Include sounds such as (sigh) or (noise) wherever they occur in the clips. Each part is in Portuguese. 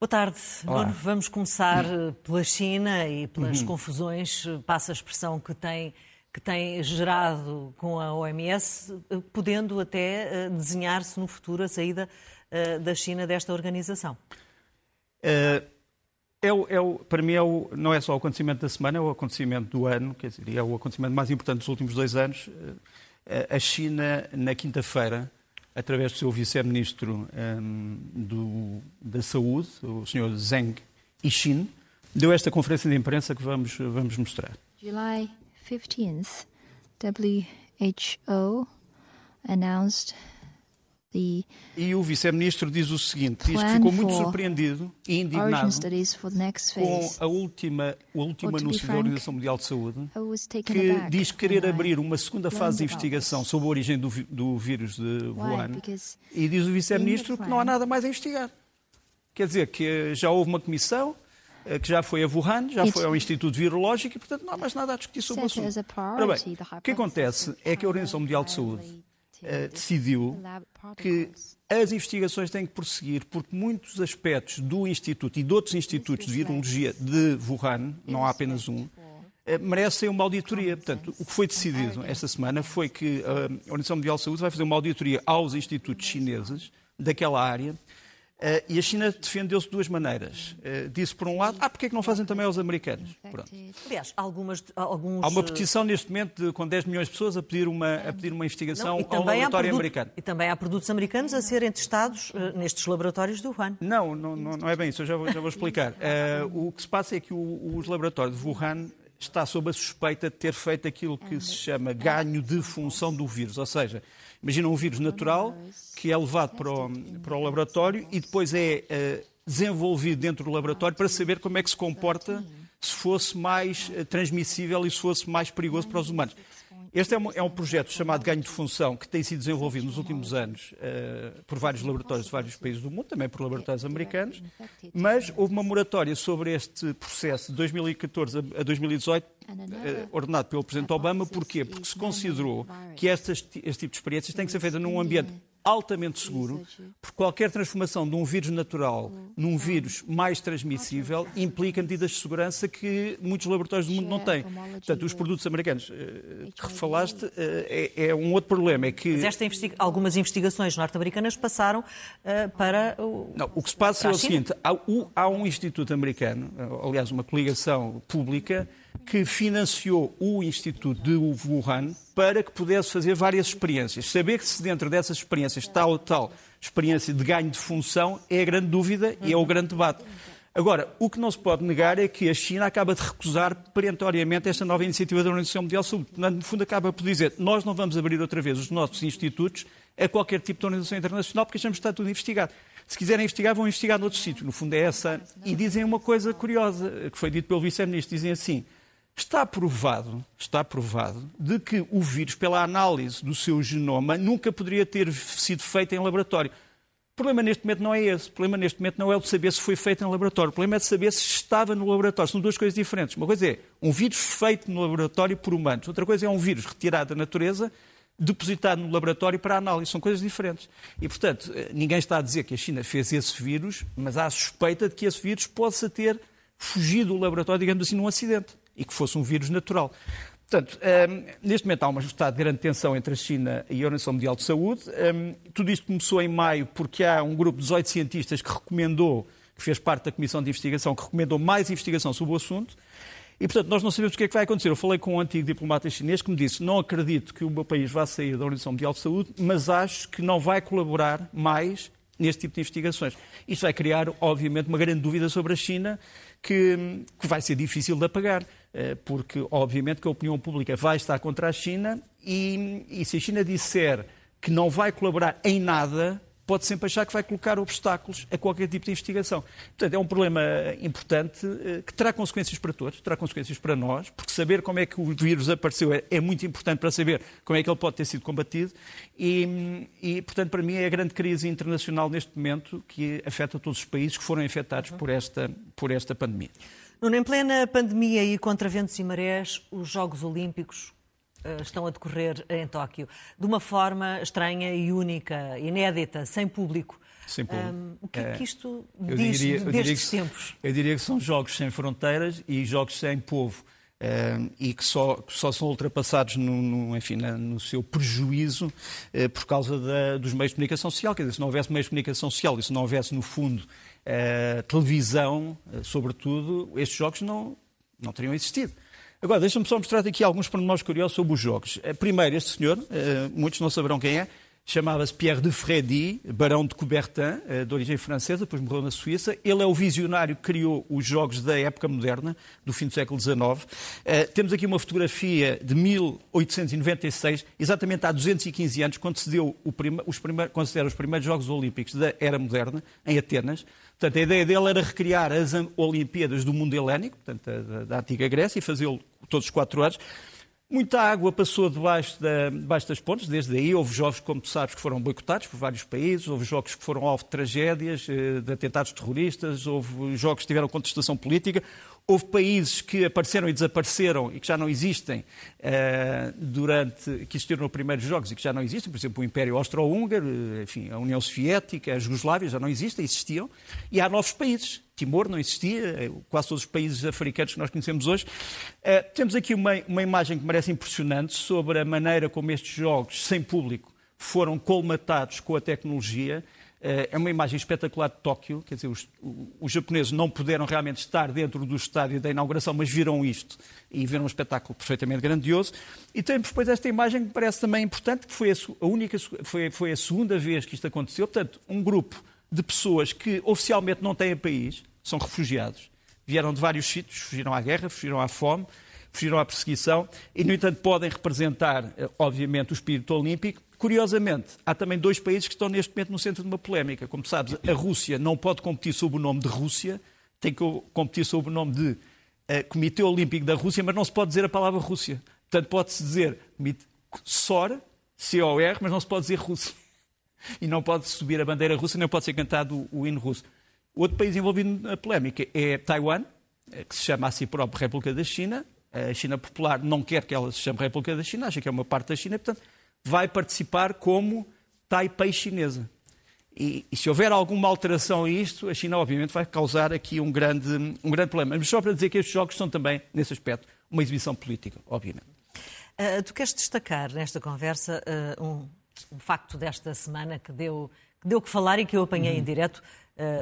Boa tarde. Nuno, vamos começar eh, pela China e pelas uhum. confusões, eh, passa a expressão que tem, que tem gerado com a OMS, eh, podendo até desenhar-se no futuro a saída da China desta organização. É, é, o, é o, para mim, é o, não é só o acontecimento da semana, é o acontecimento do ano, quer dizer, é o acontecimento mais importante dos últimos dois anos. A China, na quinta-feira, através do seu vice-ministro um, da Saúde, o Sr. Zheng Yixin, deu esta conferência de imprensa que vamos, vamos mostrar. July 15th, WHO announced e o vice-ministro diz o seguinte: diz que ficou muito surpreendido e indignado com a última, o último anúncio da Organização Mundial de Saúde, que diz querer abrir uma segunda fase de investigação sobre a origem do, do vírus de Wuhan. E diz o vice-ministro que não há nada mais a investigar. Quer dizer, que já houve uma comissão eh, que já foi a Wuhan, já foi ao Instituto Virológico e, portanto, não há mais nada a discutir sobre o assunto. Ora bem, o que acontece é que a Organização Mundial de Saúde decidiu que as investigações têm que prosseguir porque muitos aspectos do Instituto e de outros institutos de virologia de Wuhan, não há apenas um, eh, merecem uma auditoria. Portanto, o que foi decidido esta semana foi que a Organização Mundial de Saúde vai fazer uma auditoria aos institutos chineses daquela área Uh, e a China defendeu-se de duas maneiras. Uh, disse, por um lado, ah, porque é que não fazem também aos americanos? Pronto. Aliás, algumas, alguns... Há uma petição neste momento de, com 10 milhões de pessoas a pedir uma, a pedir uma investigação não, ao laboratório produto, americano. E também há produtos americanos a serem testados uh, nestes laboratórios do Wuhan. Não, não, não, não, é bem isso, eu já vou, já vou (laughs) explicar. o que se passa é que o, os laboratórios de Wuhan está sob a suspeita de ter feito aquilo que se chama ganho de função do vírus, ou seja, Imagina um vírus natural que é levado para o, para o laboratório e depois é uh, desenvolvido dentro do laboratório para saber como é que se comporta se fosse mais uh, transmissível e se fosse mais perigoso para os humanos. Este é um, é um, projeto chamado Ganho de Função, que tem sido desenvolvido nos últimos anos uh, por vários laboratórios de vários países do mundo, também por laboratórios americanos, mas houve uma moratória sobre este processo de 2014 a 2018, uh, ordenado pelo Presidente Obama. Porquê? Porque se considerou que estas, este tipo de experiências têm que ser feitas num ambiente altamente seguro, porque qualquer transformação de um vírus natural num vírus mais transmissível implica medidas de segurança que muitos laboratórios do mundo não têm. Portanto, os produtos americanos eh, que falaste eh, é, é, um outro problema. É que... Mas investiga algumas investigações norte-americanas passaram uh, para o. Não, o que se passa é o seguinte: há, há um instituto americano, aliás, uma coligação pública que financiou o Instituto de Wuhan para que pudesse fazer várias experiências. Saber que se dentro dessas experiências tal ou tal experiência de ganho de função é a grande dúvida e é o grande debate. Agora, o que não se pode negar é que a China acaba de recusar perentoriamente esta nova iniciativa da Organização Mundial de Saúde. No fundo, acaba por dizer nós não vamos abrir outra vez os nossos institutos a qualquer tipo de organização internacional porque achamos que está tudo investigado. Se quiserem investigar, vão investigar noutro sítio. No fundo, é essa. E dizem uma coisa curiosa, que foi dito pelo Vice-Ministro. Dizem assim, Está provado, está provado de que o vírus, pela análise do seu genoma, nunca poderia ter sido feito em laboratório. O problema neste momento não é esse. O problema neste momento não é o de saber se foi feito em laboratório. O problema é de saber se estava no laboratório. São duas coisas diferentes. Uma coisa é um vírus feito no laboratório por humanos. Outra coisa é um vírus retirado da natureza, depositado no laboratório para análise. São coisas diferentes. E, portanto, eh, ninguém está a dizer que a China fez esse vírus, mas há suspeita de que esse vírus possa ter fugido do laboratório, digamos assim, num acidente e que fosse um vírus natural. Portanto, um, neste momento há um estado de grande tensão entre a China e a Organização Mundial de Saúde. Um, tudo isto começou em maio porque há um grupo de 18 cientistas que recomendou, que fez parte da Comissão de Investigação, que recomendou mais investigação sobre o assunto. E, portanto, nós não sabemos o que é que vai acontecer. Eu falei com um antigo diplomata chinês que me disse não acredito que o meu país vá sair da Organização Mundial de Saúde, mas acho que não vai colaborar mais neste tipo de investigações. Isto vai criar, obviamente, uma grande dúvida sobre a China que, que vai ser difícil de apagar. Eh, porque obviamente que a opinião pública vai estar contra a China e, e se a China disser que não vai colaborar em nada, pode sempre achar que vai colocar obstáculos a qualquer tipo de investigação. Portanto, é um problema importante eh, que terá consequências para todos, terá consequências para nós, porque saber como é que o vírus apareceu é, é muito importante para saber como é que ele pode ter sido combatido e, e, portanto, para mim é a grande crise internacional neste momento que afeta todos os países que foram afetados por esta, por esta pandemia. Nuno, em plena pandemia e contra ventos e marés, os Jogos Olímpicos estão a decorrer em Tóquio de uma forma estranha e única, inédita, sem público. sem público. Um, o que é que isto Eu diz diria- eu diria destes que- tempos? Eu diria que são jogos sem fronteiras e jogos sem povo. eh, e que só, que só são ultrapassados no, no- enfim, na- no seu prejuízo eh, por causa da- dos meios de comunicação social. Quer dizer, se não houvesse meios de comunicação social e se não houvesse, no fundo, eh, televisão, eh, sobretudo, estes jogos não, não teriam existido. Agora, deixa-me só mostrar aqui alguns pormenores curiosos sobre os jogos. Eh, Primeiro, este senhor, eh, muitos não saberão quem é, chamava-se Pierre de Freddy, barão de Coubertin, eh, de origem francesa, depois morreu na Suíça. Ele é o visionário que criou os jogos da época moderna, do fim do século XIX. Eh, Temos aqui uma fotografia de 1896, exatamente há 215 anos, quando se deu o prime- os primeiros, os primeiros Jogos Olímpicos da era moderna, em Atenas. Portanto, a ideia dele era recriar as Olimpíadas do mundo helénico, portanto, da- da antiga Grécia, e fazê-lo todos os quatro anos. Muita água passou debaixo, da, debaixo das pontes, desde aí. Houve jogos, como tu sabes, que foram boicotados por vários países, houve jogos que foram alvo de tragédias, eh, de atentados terroristas, houve jogos que tiveram contestação política, houve países que apareceram e desapareceram e que já não existem eh, durante, que existiram nos primeiros jogos e que já não existem, por exemplo, o Império Austro-Húngaro, eh, enfim, a União Soviética, a Jugoslávia já não existem, existiam, e há novos países. Timor não existia, eh, quase todos os países africanos que nós conhecemos hoje. Eh, temos aqui uma, uma imagem que me parece impressionante sobre a maneira como estes jogos, sem público, foram colmatados com a tecnologia. Eh, é uma imagem espetacular de Tóquio, quer dizer, os, os japoneses não puderam realmente estar dentro do estádio da inauguração, mas viram isto e viram um espetáculo perfeitamente grandioso. E temos depois esta imagem que parece também importante, que foi a, a única, foi, foi a segunda vez que isto aconteceu. Portanto, um grupo de pessoas que oficialmente não têm país, são refugiados, vieram de vários sítios, fugiram à guerra, fugiram à fome, fugiram à perseguição e, no entanto, podem representar, eh, obviamente, o espírito olímpico. Curiosamente, há também dois países que estão neste momento no centro de uma polémica. Como sabes, a Rússia não pode competir sob o nome de Rússia, tem que competir sob o nome de eh, Comitê Olímpico da Rússia, mas não se pode dizer a palavra Rússia. Portanto, pode-se dizer SOR, C-O-R, mas não se pode dizer Rússia e não pode subir a bandeira russa, nem pode ser cantado o, o hino russo. Outro país envolvido na polémica é Taiwan, eh, que se chama a si próprio República da China. A China Popular não quer que ela se chame República da China, acha que é uma parte da China, portanto, vai participar como Taipei chinesa. E, e se houver alguma alteração a isto, a China obviamente vai causar aqui um grande, um grande problema. Mas só para dizer que estes jogos são também, nesse aspecto, uma exibição política, obviamente. Uh, tu queres destacar nesta conversa uh, um, um facto desta semana que deu que, deu que falar e que eu apanhei em direto,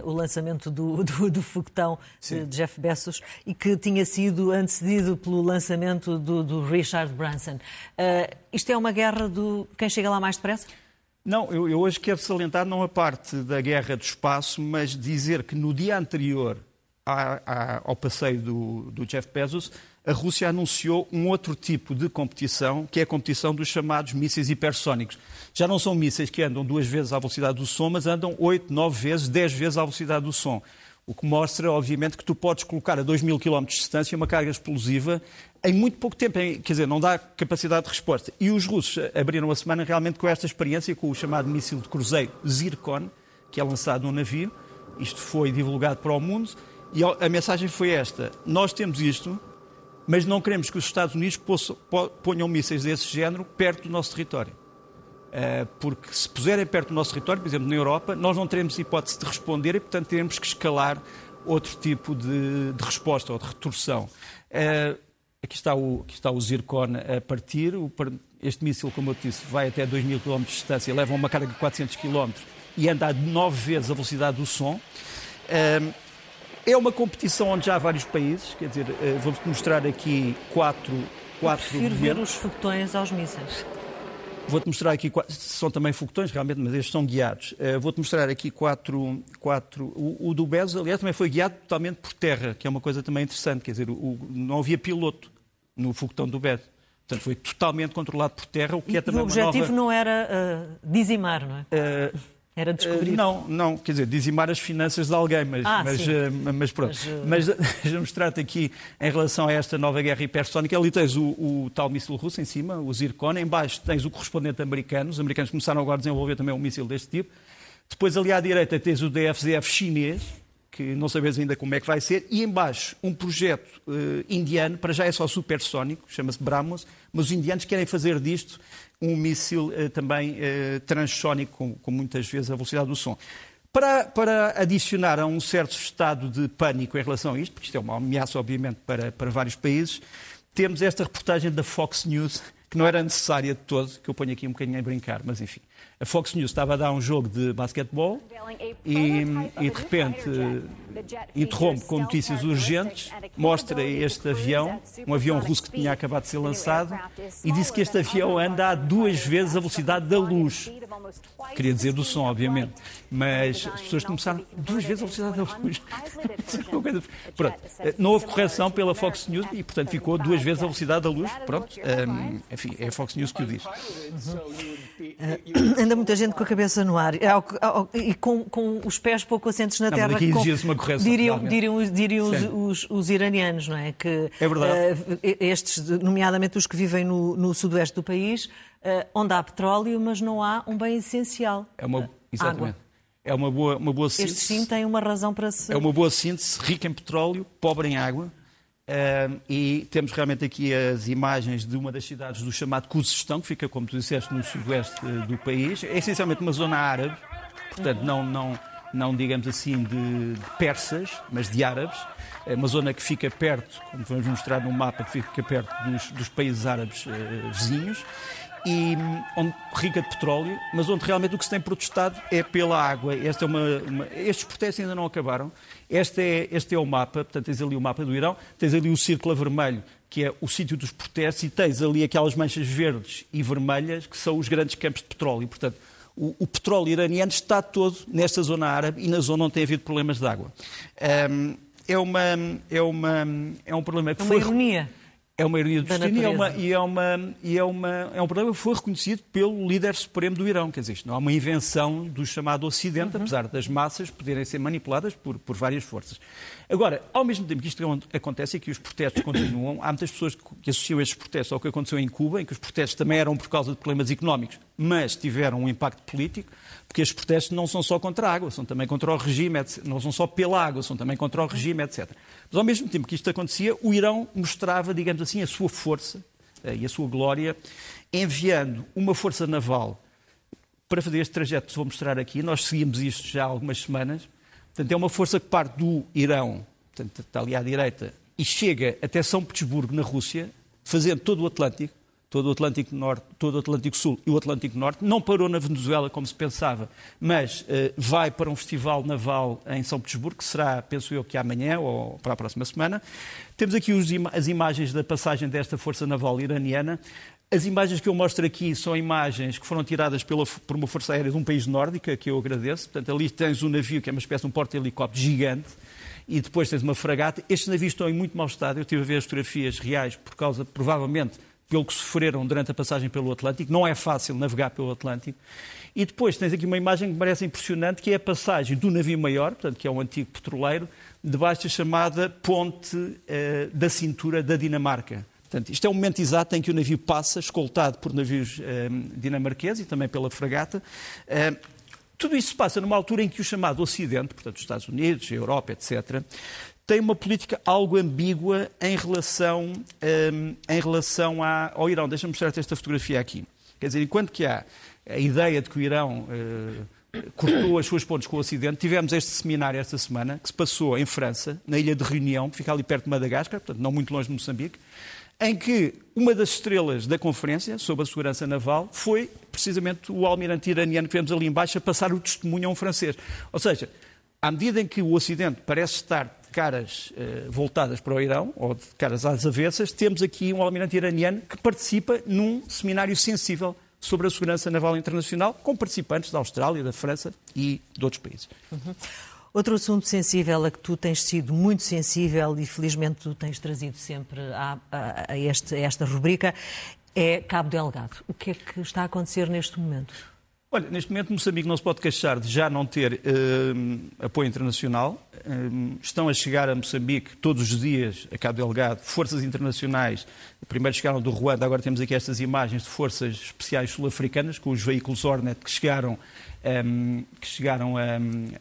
o lançamento do, (laughs) do, do foguetão de Jeff Bezos e que tinha sido antecedido pelo lançamento do, do Richard Branson. Uh, isto é uma guerra do quem chega lá mais depressa? Não, eu, eu hoje quero salientar não a parte da guerra do espaço, mas dizer que no dia anterior ao passeio do, do Jeff Bezos, a Rússia anunciou um outro tipo de competição, que é a competição dos chamados mísseis hipersónicos. Já não são mísseis que andam duas vezes à velocidade do som, mas andam oito, nove vezes, dez vezes à velocidade do som. O que mostra, obviamente, que tu podes colocar a 2 mil km de distância uma carga explosiva em muito pouco tempo. Em- Quer dizer, não dá capacidade de resposta. E os russos abriram a semana realmente com esta experiência, com o chamado míssil de cruzeiro Zircon, que é lançado num navio. Isto foi divulgado para o mundo. E a mensagem foi esta: nós temos isto, mas não queremos que os Estados Unidos ponham mísseis desse género perto do nosso território. Uh, porque se puserem perto do nosso território, por exemplo, na Europa, nós não teremos hipótese de responder e, portanto, teremos que escalar outro tipo de, de resposta ou de retorção. Uh, aqui, está o, aqui está o Zircon a partir. Este míssil, como eu disse, vai até 2 mil km de distância, leva uma carga de 400 km e anda a 9 vezes a velocidade do som. Uh, é uma competição onde já há vários países, quer dizer, uh, vou-te mostrar aqui quatro, quatro Prefiro ver os foguetões aos mísseis. Vou-te mostrar aqui, são também foguetões realmente, mas estes são guiados. Eh, Vou-te mostrar aqui quatro. quatro o, o do Bezos, aliás, também foi guiado totalmente por terra, que é uma coisa também interessante. Quer dizer, o- não havia piloto no foguetão do Bezos. Portanto, foi totalmente controlado por terra, o que é E também o objetivo nova... não era uh, dizimar, não é? Eh, Era descobrir. Uh, não, não, quer dizer, dizimar as finanças de alguém, mas, Ah, mas, uh, mas pronto. Mas, Mas, (laughs) uh, deixa-me mostrar-te aqui, em relação a esta nova guerra hipersónica, ali tens o, o tal míssil russo em cima, o Zircon, em baixo tens o correspondente americano, os americanos começaram agora a desenvolver também um míssil deste tipo. Depois ali à direita tens o DFZF chinês, que não sabes ainda como é que vai ser, e embaixo um projeto eh, indiano, para já é só supersónico, chama-se Brahmos, mas os indianos querem fazer disto um míssil eh, também eh, transsónico, com, com muitas vezes a velocidade do som. Para, para adicionar a um certo estado de pânico em relação a isto, porque isto é uma ameaça, obviamente, para, para vários países, temos esta reportagem da Fox News, que não era necessária de todo, que eu ponho aqui um bocadinho a brincar, mas enfim. A Fox News estava a dar um jogo de basquetebol e, e de repente interrompe com notícias urgentes, mostra este avião, um avião russo que tinha acabado de ser lançado, e disse que este avião anda a duas vezes a velocidade da luz. Queria dizer do som, obviamente, mas as pessoas começaram duas vezes a velocidade da luz. (laughs) Pronto, não houve correção pela Fox News e, portanto, ficou duas vezes a velocidade da luz. Pronto, um, enfim, é a Fox News que o diz. Anda muita gente com a cabeça no ar e com, com os pés pouco assentes na não, terra. Aqui uma correção. Diriam, diriam, diriam os, os, os, iranianos, não é? Que, é verdade. Uh, estes, nomeadamente os que vivem no, no sudoeste do país, uh, onde há petróleo, mas não há um bem essencial. É uma, exatamente. Água. É uma boa, uma boa síntese. Este sim tem uma razão para se. É uma boa síntese, rica em petróleo, pobre em água. Uh, e temos realmente aqui as imagens de uma das cidades do chamado Cuzestão, que fica, como tu disseste, no sudoeste uh, do país. É essencialmente uma zona árabe, portanto, não, não, não digamos assim, de, de, persas, mas de árabes. É uma zona que fica perto, como vamos mostrar no mapa, que fica perto dos, dos países árabes uh, vizinhos e onde, rica de petróleo, mas onde realmente o que se tem protestado é pela água. Esta é uma, uma, estes protestos ainda não acabaram. Este é, este é o mapa, portanto, tens ali o mapa do Irão, tens ali o círculo vermelho, que é o sítio dos protestos, e tens ali aquelas manchas verdes e vermelhas, que são os grandes campos de petróleo. Portanto, o, o petróleo iraniano está todo nesta zona árabe e na zona onde tem havido problemas de água. Um, é, uma, é, uma, é um problema que é uma foi... ironia. É uma ironia do destino e, é, uma, e, é, uma, e é, uma, é um problema que foi reconhecido pelo líder supremo do Irão. Quer dizer, isto não é uma invenção do chamado Ocidente, uhum. apesar das massas poderem ser manipuladas por, por várias forças. Agora, ao mesmo tempo que isto acontece e que os protestos continuam, há muitas pessoas que associam estes protestos ao que aconteceu em Cuba, em que os protestos também eram por causa de problemas económicos, mas tiveram um impacto político, porque estes protestos não são só contra a água, são também contra o regime, etc. não são só pela água, são também contra o regime, etc. Mas ao mesmo tempo que isto acontecia, o Irão mostrava, digamos assim, a sua força eh, e a sua glória, enviando uma força naval para fazer este trajeto que vou mostrar aqui. Nós seguimos isto já há algumas semanas Portanto, é uma força que parte do Irão, portanto, está ali à direita, e chega até São Petersburgo, na Rússia, fazendo todo o Atlântico, todo o Atlântico Norte, todo o Atlântico Sul e o Atlântico Norte. Não parou na Venezuela, como se pensava, mas uh, vai para um festival naval em São Petersburgo, que será, penso eu, que amanhã ou para a próxima semana. Temos aqui os, as imagens da passagem desta força naval iraniana. As imagens que eu mostro aqui são imagens que foram tiradas pela, por uma força aérea de um país nórdico, que eu agradeço. Portanto, ali tens um navio que é uma espécie de um porta-helicóptero gigante e depois tens uma fragata. Estes navios estão em muito mau estado. Eu estive a ver as fotografias reais por causa, provavelmente, pelo que sofreram durante a passagem pelo Atlântico. Não é fácil navegar pelo Atlântico. E depois tens aqui uma imagem que me parece impressionante, que é a passagem do navio maior, portanto, que é um antigo petroleiro, debaixo da chamada Ponte uh, da Cintura da Dinamarca. Portanto, isto é o momento exato em que o navio passa, escoltado por navios eh, dinamarqueses e também pela fragata. Eh, tudo isso se passa numa altura em que o chamado Ocidente, portanto, os Estados Unidos, a Europa, etc., tem uma política algo ambígua em relação, eh, em relação à, ao Irão. Deixa-me mostrar-te esta fotografia aqui. Quer dizer, enquanto que há a ideia de que o Irão eh, cortou as suas pontes com o Ocidente, tivemos este seminário esta semana, que se passou em França, na ilha de Reunião, que fica ali perto de Madagascar, portanto, não muito longe de Moçambique, em que uma das estrelas da conferência sobre a segurança naval foi precisamente o almirante iraniano que vemos ali embaixo a passar o testemunho a um francês. Ou seja, à medida em que o Ocidente parece estar de caras eh, voltadas para o Irão, ou de caras às avessas, temos aqui um almirante iraniano que participa num seminário sensível sobre a segurança naval internacional, com participantes da Austrália, da França e de outros países. Uhum. Outro assunto sensível a que tu tens sido muito sensível e felizmente tu tens trazido sempre a, a, a, este, a esta rubrica é Cabo Delgado. O que é que está a acontecer neste momento? Olha, neste momento Moçambique não se pode queixar de já não ter uh, apoio internacional. Uh, estão a chegar a Moçambique todos os dias, a Cabo Delgado, forças internacionais. Primeiro chegaram do Ruanda, agora temos aqui estas imagens de forças especiais sul-africanas, com os veículos Hornet que chegaram um, que chegaram a,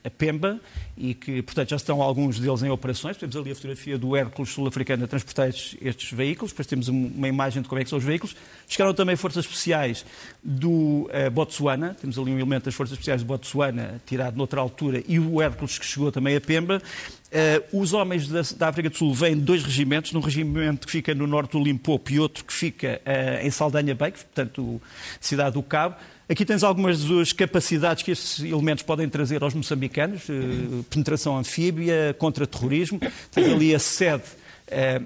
a, Pemba e que, portanto, já estão alguns deles em operações. Temos ali a fotografia do Hércules sul-africano a transportar estes, veículos, depois temos uma imagem de como é que são os veículos. Chegaram também forças especiais do uh, Botsuana, temos ali um elemento das forças especiais do Botsuana tirado noutra altura e o Hércules que chegou também a Pemba. Uh, os homens da, da, África do Sul vêm de dois regimentos, um regimento que fica no norte do Limpopo e outro que fica uh, em Saldanha Bay, portanto, cidade do Cabo. Aqui tens algumas das capacidades que estes elementos podem trazer aos moçambicanos: uh, penetração anfíbia, contra-terrorismo. Tens ali a sede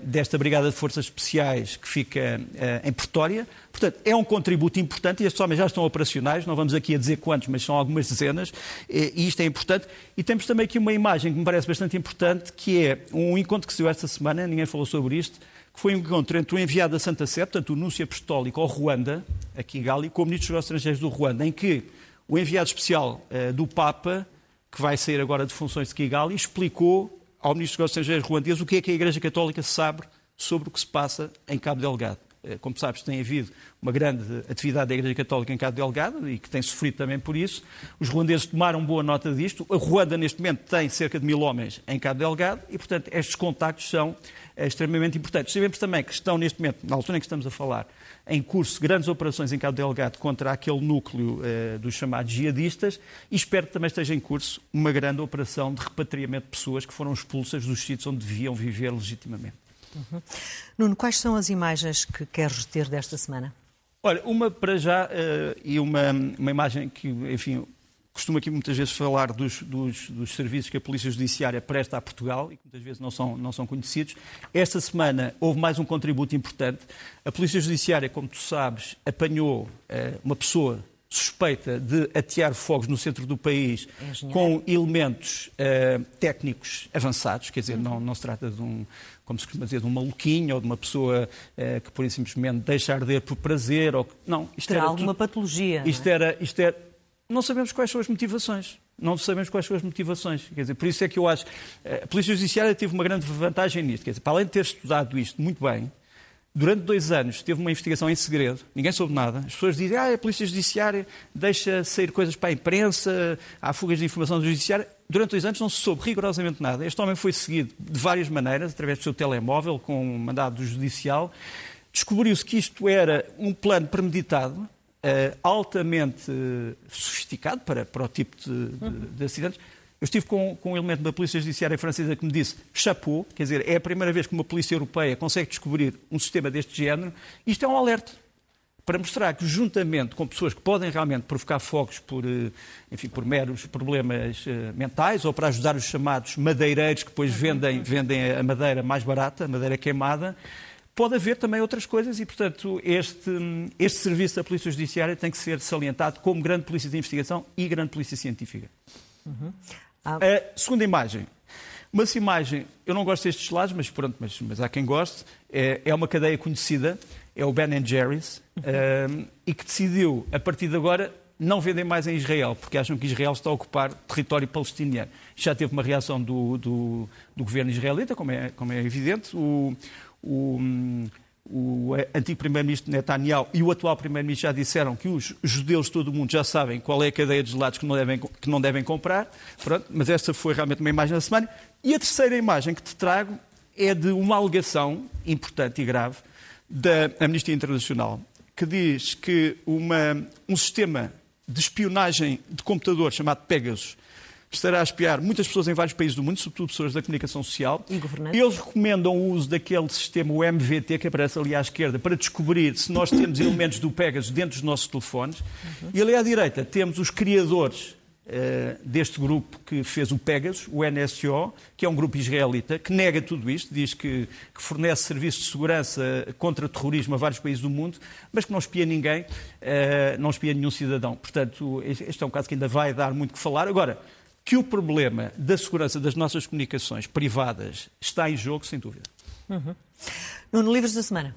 desta Brigada de Forças Especiais que fica em Pretória. Portanto, é um contributo importante e estes homens já estão operacionais, não vamos aqui a dizer quantos, mas são algumas dezenas, e isto é importante. E temos também aqui uma imagem que me parece bastante importante, que é um encontro que se deu esta semana, ninguém falou sobre isto, que foi um encontro entre o enviado da Santa Sé, portanto o Núncio Apostólico ao Ruanda, aqui em Gali, com o Ministro dos Estrangeiros do Ruanda, em que o enviado especial uh, do Papa, que vai sair agora de funções de Kigali, explicou ao Ministro dos Estrangeiros ruandês o que é que a Igreja Católica sabe sobre o que se passa em Cabo Delgado. Eh, como sabes, tem havido uma grande atividade da Igreja Católica em Cabo Delgado e que tem sofrido também por isso. Os ruandeses tomaram boa nota disto. A Ruanda, neste momento, tem cerca de mil homens em Cabo Delgado e, portanto, estes contactos são é, extremamente importantes. Sabemos também que estão, neste momento, na altura em que estamos a falar, em curso grandes operações em Cabo Delgado contra aquele núcleo eh, dos chamados jihadistas e espero que também esteja em curso uma grande operação de repatriamento de pessoas que foram expulsas dos sítios onde deviam viver legitimamente. Uhum. Nuno, quais são as imagens que queres ter desta semana? Olha, uma para já uh, e uma, uma imagem que, enfim, costumo aqui muitas vezes falar dos, dos, dos, serviços que a Polícia Judiciária presta a Portugal e que muitas vezes não são, não são conhecidos. Esta semana houve mais um contributo importante. A Polícia Judiciária, como tu sabes, apanhou uh, uma pessoa suspeita de atear fogos no centro do país Engenheiro. com elementos uh, técnicos avançados, quer dizer, uhum. não, não se trata de um, como se costuma dizer, de um maluquinho ou de uma pessoa uh, que por simplesmente deixa arder por prazer. Ou... Não, isto Terá era alguma patologia. Isto, não é? era, isto era. Não sabemos quais são as motivações. Não sabemos quais são as motivações. Quer dizer, por isso é que eu acho. Eh, a Polícia Judiciária teve uma grande vantagem nisto. Quer dizer, para além de ter estudado isto muito bem, Durante dois anos teve uma investigação em segredo, ninguém soube nada. As pessoas dizem ah, a Polícia Judiciária deixa sair coisas para a imprensa, há fugas de informação do Judiciário. Durante dois anos não se soube rigorosamente nada. Este homem foi seguido de várias maneiras, através do seu telemóvel, com um mandado judicial. Descobriu-se que isto era um plano premeditado, Uh, altamente uh, sofisticado para, para o tipo de, de, de acidentes, eu estive com, com um elemento da Polícia Judiciária Francesa que me disse chapeau, quer dizer, é a primeira vez que uma polícia europeia consegue descobrir um sistema deste género. Isto é um alerta para mostrar que, juntamente com pessoas que podem realmente provocar fogos por, eh, enfim, por meros problemas eh, mentais ou para ajudar os chamados madeireiros que depois vendem, vendem a madeira mais barata, a madeira queimada, pode haver também outras coisas e, portanto, este, este serviço da Polícia Judiciária tem que ser salientado como grande polícia de investigação e grande polícia científica. Uhum. Ah. A segunda imagem. Uma imagem, eu não gosto destes lados, mas pronto, mas, mas há quem goste. É, é uma cadeia conhecida, é o Ben Jerry's, um, (laughs) e que decidiu, a partir de agora, não vender mais em Israel, porque acham que Israel está a ocupar território palestiniano. Já teve uma reação do, do, do governo israelita, como é, como é evidente. O, o, o antigo primeiro-ministro Netanyahu e o atual primeiro-ministro já disseram que os judeus de todo o mundo já sabem qual é a cadeia de gelados que não devem, que não devem comprar. Pronto, mas esta foi realmente uma imagem da semana. E a terceira imagem que te trago é de uma alegação importante e grave da Amnistia Internacional, que diz que uma, um sistema de espionagem de computador chamado Pegasus estará a espiar muitas pessoas em vários países do mundo, sobretudo pessoas da comunicação social. E governantes. Eles recomendam o uso daquele sistema, o MVT, que aparece ali à esquerda, para descobrir se nós temos elementos do Pegasus dentro dos nossos telefones. Uhum. E ali à direita temos os criadores Uh, deste grupo que fez o Pegasus, o NSO, que é um grupo israelita, que nega tudo isto, diz que, que, fornece serviços de segurança contra terrorismo a vários países do mundo, mas que não espia ninguém, uh, não espia nenhum cidadão. Portanto, este é um caso que ainda vai dar muito que falar. Agora, que o problema da segurança das nossas comunicações privadas está em jogo, sem dúvida. Uhum. Nuno, livros da semana.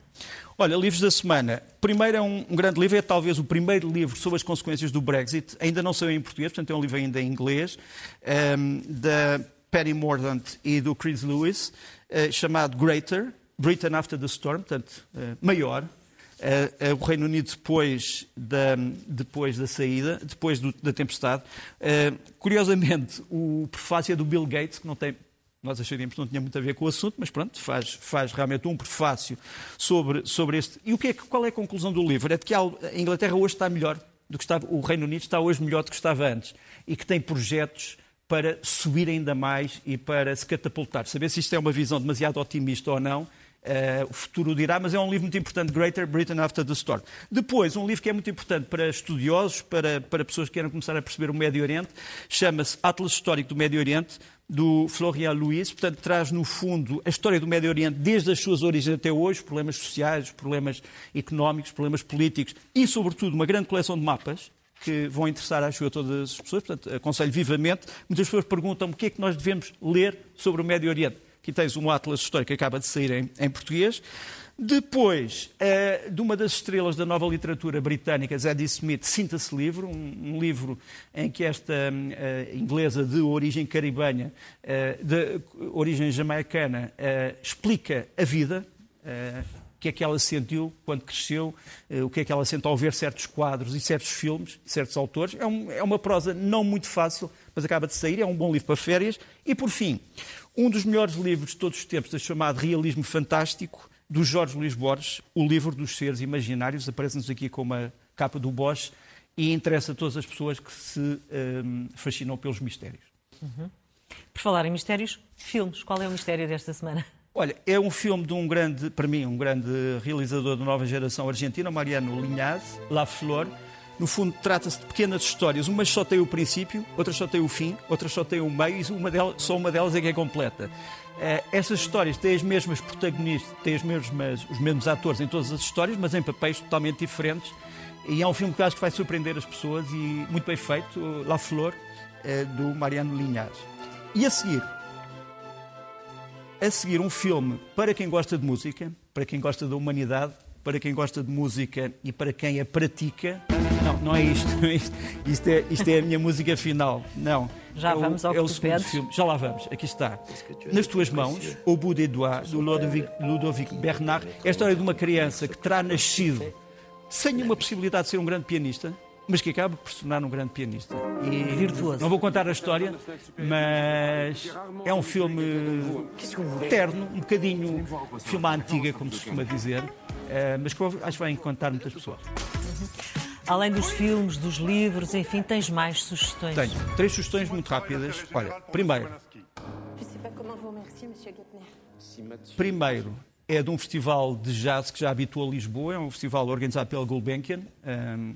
Olha, livros da semana. Primeiro é um, um, grande livro, é talvez o primeiro livro sobre as consequências do Brexit. Ainda não saiu em português, portanto é um livro ainda em inglês, um, ehm, da Penny Mordaunt e do Chris Lewis, uh, chamado Greater, Britain After the Storm, portanto, uh, maior. Uh, o Reino Unido depois da, depois da saída, depois do, da tempestade. Uh, curiosamente, o prefácio é do Bill Gates, que não tem nós acharíamos que não tinha muito a ver com o assunto, mas pronto, faz, faz realmente um prefácio sobre, sobre este. E o que é, qual é a conclusão do livro? É de que a Inglaterra hoje está melhor do que estava, o Reino Unido está hoje melhor do que estava antes e que tem projetos para subir ainda mais e para se catapultar. Saber se isto é uma visão demasiado otimista ou não, Uh, o futuro dirá, mas é um livro muito importante, Greater Britain After the Storm. Depois, um livro que é muito importante para estudiosos, para, para pessoas que queiram começar a perceber o Médio Oriente, chama-se Atlas Histórico do Médio Oriente, do Florian Luiz, portanto, traz no fundo a história do Médio Oriente desde as suas origens até hoje, problemas sociais, problemas económicos, problemas políticos e, sobretudo, uma grande coleção de mapas que vão interessar, acho eu, a todas as pessoas. Portanto, aconselho vivamente. Muitas pessoas perguntam o que é que nós devemos ler sobre o Médio Oriente. Aqui tens um atlas histórico que acaba de sair em, em português. Depois, uh, de uma das estrelas da nova literatura britânica, Zadie Smith, Sinta-se Livro, um, um, livro em que esta uh, inglesa de origem caribenha, uh, de origem jamaicana, explica a vida, o que é que ela sentiu quando cresceu, o que é que ela sente ao ver certos quadros e certos filmes, certos autores. É, um, é uma prosa não muito fácil, mas acaba de sair, é um bom livro para férias. E, por fim, um dos melhores livros de todos os tempos, chamado Realismo Fantástico, do Jorge Luís Borges, o livro dos seres imaginários, aparece-nos aqui com uma capa do Bosch e interessa a todas as pessoas que se um, fascinam pelos mistérios. Uhum. Por falar em mistérios, filmes. Qual é o mistério desta semana? Olha, é um filme de um grande, para mim, um grande realizador da nova geração argentina, Mariano Linhaz, La Flor. No fundo, trata-se de pequenas histórias. Umas só têm o princípio, outras só têm o fim, outras só têm o meio e uma delas, só uma delas é que é completa. Uh, essas histórias têm as mesmas protagonistas, têm as mesmas, os mesmos atores em todas as histórias, mas em papéis totalmente diferentes. E é um filme que acho que vai surpreender as pessoas e muito bem feito, La Flor, uh, do Mariano Linhares. E a seguir, a seguir um filme para quem gosta de música, para quem gosta da humanidade, para quem gosta de música e para quem a pratica. Não, não é isto. (laughs) É isto. Isto, é, isto é a minha música final. Não. Já é vamos ao é o segundo filme. Já lá vamos. Aqui está. Nas tuas mãos, O Bout des Doigts, do Ludovic, Ludovic Bernard. É a história de uma criança que terá nascido sem uma possibilidade de ser um grande pianista, mas que acaba por se tornar um grande pianista. E Virtuoso. Não vou contar a história, mas é um filme terno, um bocadinho filme à antiga, como se costuma dizer, mas que acho que vai encantar muitas pessoas. Além dos filmes, dos livros, enfim, tens mais sugestões? Tenho. Três sugestões muito rápidas. Olha, primeiro. Primeiro, é de um festival de jazz que já habitou a Lisboa, é um festival organizado pela Gulbenkian um, ehm,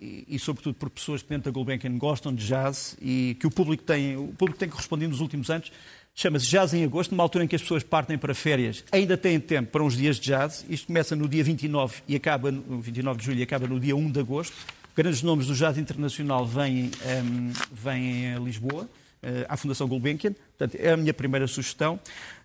e, e, sobretudo por pessoas que dentro da Gulbenkian gostam de jazz e que o público tem, o público tem correspondido nos últimos anos. Chama-se Jazz em Agosto, numa altura em que as pessoas partem para férias. Ainda têm tempo para uns dias de jazz. Isto começa no dia 29 e acaba no 29 de julho e acaba no dia 1 de agosto. Grandes nomes do jazz internacional vêm, um, ehm, vêm a Lisboa, uh, à Fundação Gulbenkian. Portanto, é a minha primeira sugestão.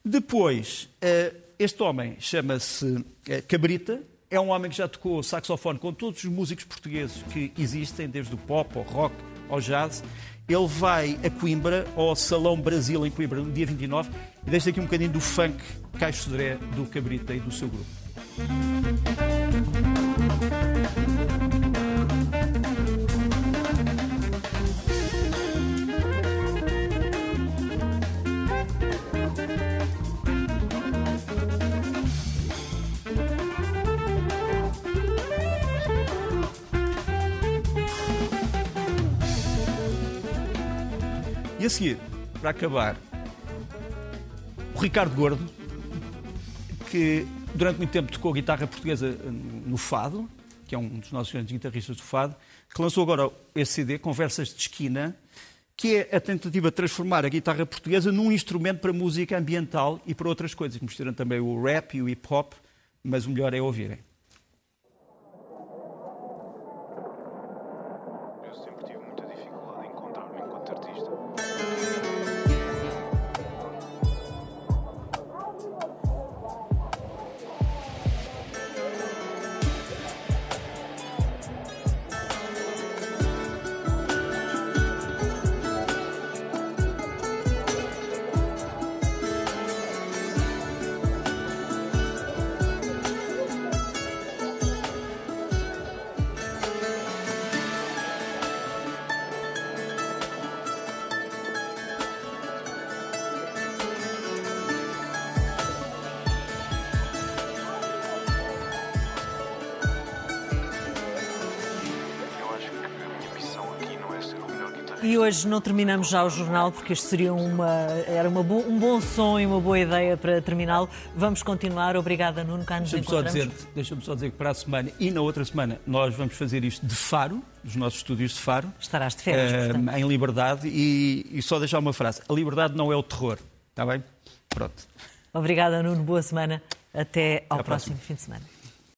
Depois, uh, este homem chama-se uh, Cabrita. É um homem que já tocou saxofone com todos os músicos portugueses que existem, desde o pop ao rock ao jazz ele vai a Coimbra, ao Salão Brasil em Coimbra, no dia 29, e deixa aqui um bocadinho do funk Caixo Sodré, do Cabrita e do seu grupo. Seguir, para acabar, o Ricardo Gordo, que durante muito tempo tocou guitarra portuguesa no Fado, que é um dos nossos grandes guitarristas do Fado, que lançou agora esse CD, Conversas de Esquina, que é a tentativa de transformar a guitarra portuguesa num instrumento para música ambiental e para outras coisas, misturando também o rap e o hip hop, mas o melhor é ouvirem. E hoje não terminamos já o jornal, porque este seria uma, era uma bo, um bom som e uma boa ideia para terminá-lo. Vamos continuar. Obrigada, Nuno. Cá nos Deixa-me só, dizer, deixa só dizer que para a semana e na outra semana nós vamos fazer isto de Faro, dos nossos estúdios de Faro. Estarás de férias, eh, portanto. em liberdade e, e só deixar uma frase. A liberdade não é o terror. Está bem? Pronto. Obrigada, Nuno. Boa semana. Até ao Até próximo fim de semana.